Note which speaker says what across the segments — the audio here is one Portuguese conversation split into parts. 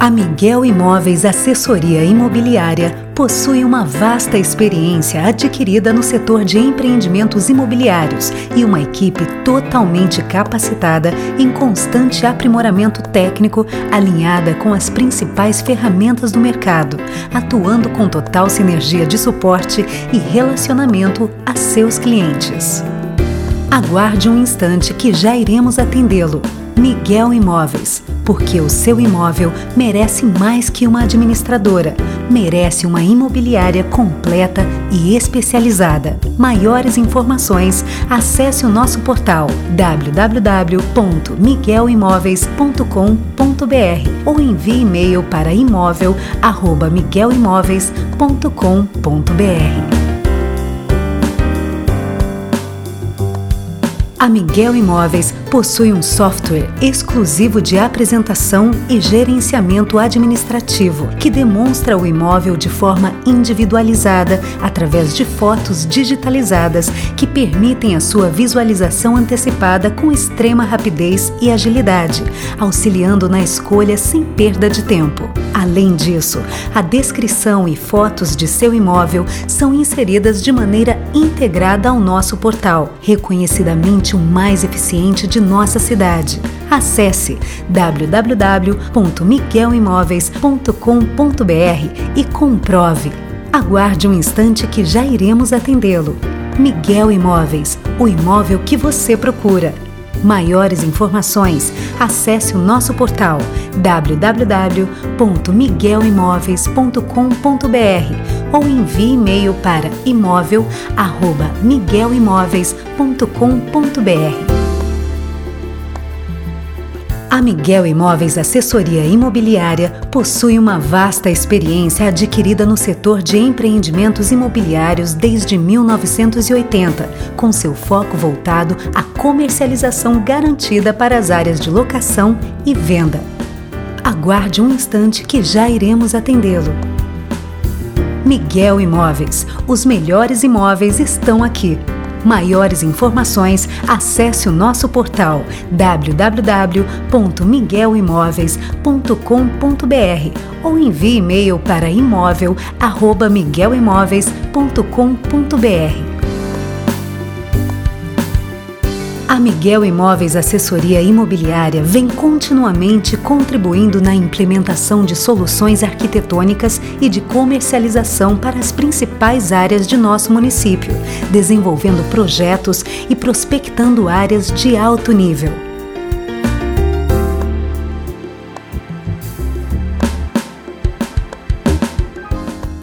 Speaker 1: A Miguel Imóveis Assessoria Imobiliária possui uma vasta experiência adquirida no setor de empreendimentos imobiliários e uma equipe totalmente capacitada em constante aprimoramento técnico, alinhada com as principais ferramentas do mercado, atuando com total sinergia de suporte e relacionamento a seus clientes. Aguarde um instante que já iremos atendê-lo. Miguel Imóveis, porque o seu imóvel merece mais que uma administradora, merece uma imobiliária completa e especializada. Maiores informações, acesse o nosso portal www.miguelimóveis.com.br ou envie e-mail para imóvel@miguelimóveis.com.br. A Miguel Imóveis possui um software exclusivo de apresentação e gerenciamento administrativo que demonstra o imóvel de forma individualizada através de fotos digitalizadas que permitem a sua visualização antecipada com extrema rapidez e agilidade, auxiliando na escolha sem perda de tempo. Além disso, a descrição e fotos de seu imóvel são inseridas de maneira integrada ao nosso portal, reconhecidamente o mais eficiente de nossa cidade. Acesse www.miguelimóveis.com.br e comprove. Aguarde um instante que já iremos atendê-lo. Miguel Imóveis, o imóvel que você procura. Maiores informações, acesse o nosso portal www.miguelimóveis.com.br ou envie e-mail para imóvel@miguelimóveis.com.br. A Miguel Imóveis Assessoria Imobiliária possui uma vasta experiência adquirida no setor de empreendimentos imobiliários desde 1980, com seu foco voltado à comercialização garantida para as áreas de locação e venda. Aguarde um instante que já iremos atendê-lo. Miguel Imóveis. Os melhores imóveis estão aqui. Maiores informações, acesse o nosso portal www.miguelimóveis.com.br ou envie e-mail para imóvel@miguelimóveis.com.br. A Miguel Imóveis Assessoria Imobiliária vem continuamente contribuindo na implementação de soluções arquitetônicas e de comercialização para as principais áreas de nosso município, desenvolvendo projetos e prospectando áreas de alto nível.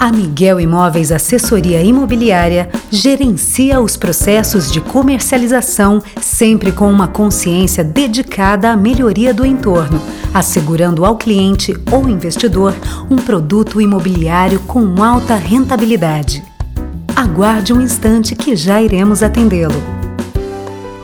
Speaker 1: A Miguel Imóveis Assessoria Imobiliária gerencia os processos de comercialização sempre com uma consciência dedicada à melhoria do entorno, assegurando ao cliente ou investidor um produto imobiliário com alta rentabilidade. Aguarde um instante que já iremos atendê-lo.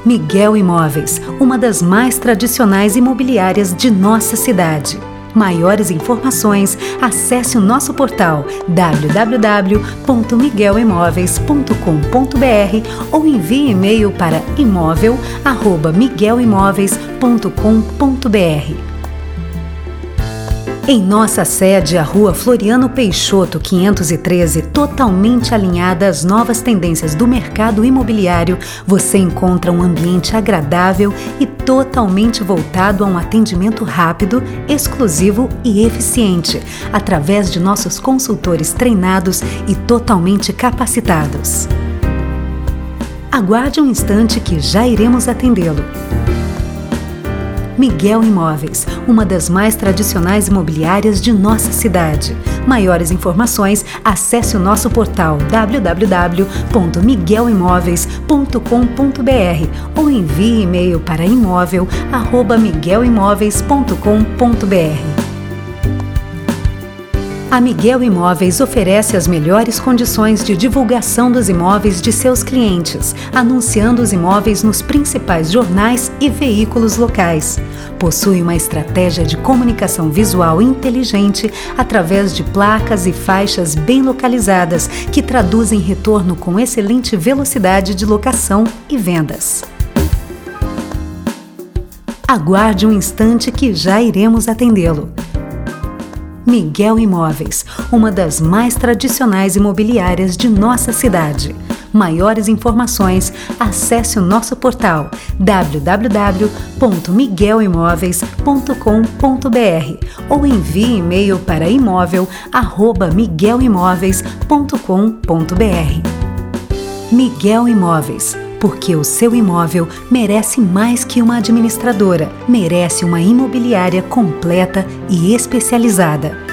Speaker 1: Miguel Imóveis, uma das mais tradicionais imobiliárias de nossa cidade Maiores informações, acesse o nosso portal www.miguelimóveis.com.br ou envie e-mail para imóvel@miguelimóveis.com.br. Em nossa sede, a Rua Floriano Peixoto, 513, totalmente alinhada às novas tendências do mercado imobiliário, você encontra um ambiente agradável e totalmente voltado a um atendimento rápido, exclusivo e eficiente, através de nossos consultores treinados e totalmente capacitados. Aguarde um instante que já iremos atendê-lo. Miguel Imóveis, uma das mais tradicionais imobiliárias de nossa cidade. Maiores informações, acesse o nosso portal www.miguelimóveis.com.br ou envie e-mail para imóvel@miguelimóveis.com.br. A Miguel Imóveis oferece as melhores condições de divulgação dos imóveis de seus clientes, anunciando os imóveis nos principais jornais e veículos locais. Possui uma estratégia de comunicação visual inteligente através de placas e faixas bem localizadas que traduzem retorno com excelente velocidade de locação e vendas. Aguarde um instante que já iremos atendê-lo. Miguel Imóveis, uma das mais tradicionais imobiliárias de nossa cidade. Maiores informações, acesse o nosso portal www.miguelimóveis.com.br ou envie e-mail para imóvel@miguelimóveis.com.br. Miguel Imóveis, porque o seu imóvel merece mais que uma administradora, merece uma imobiliária completa e especializada.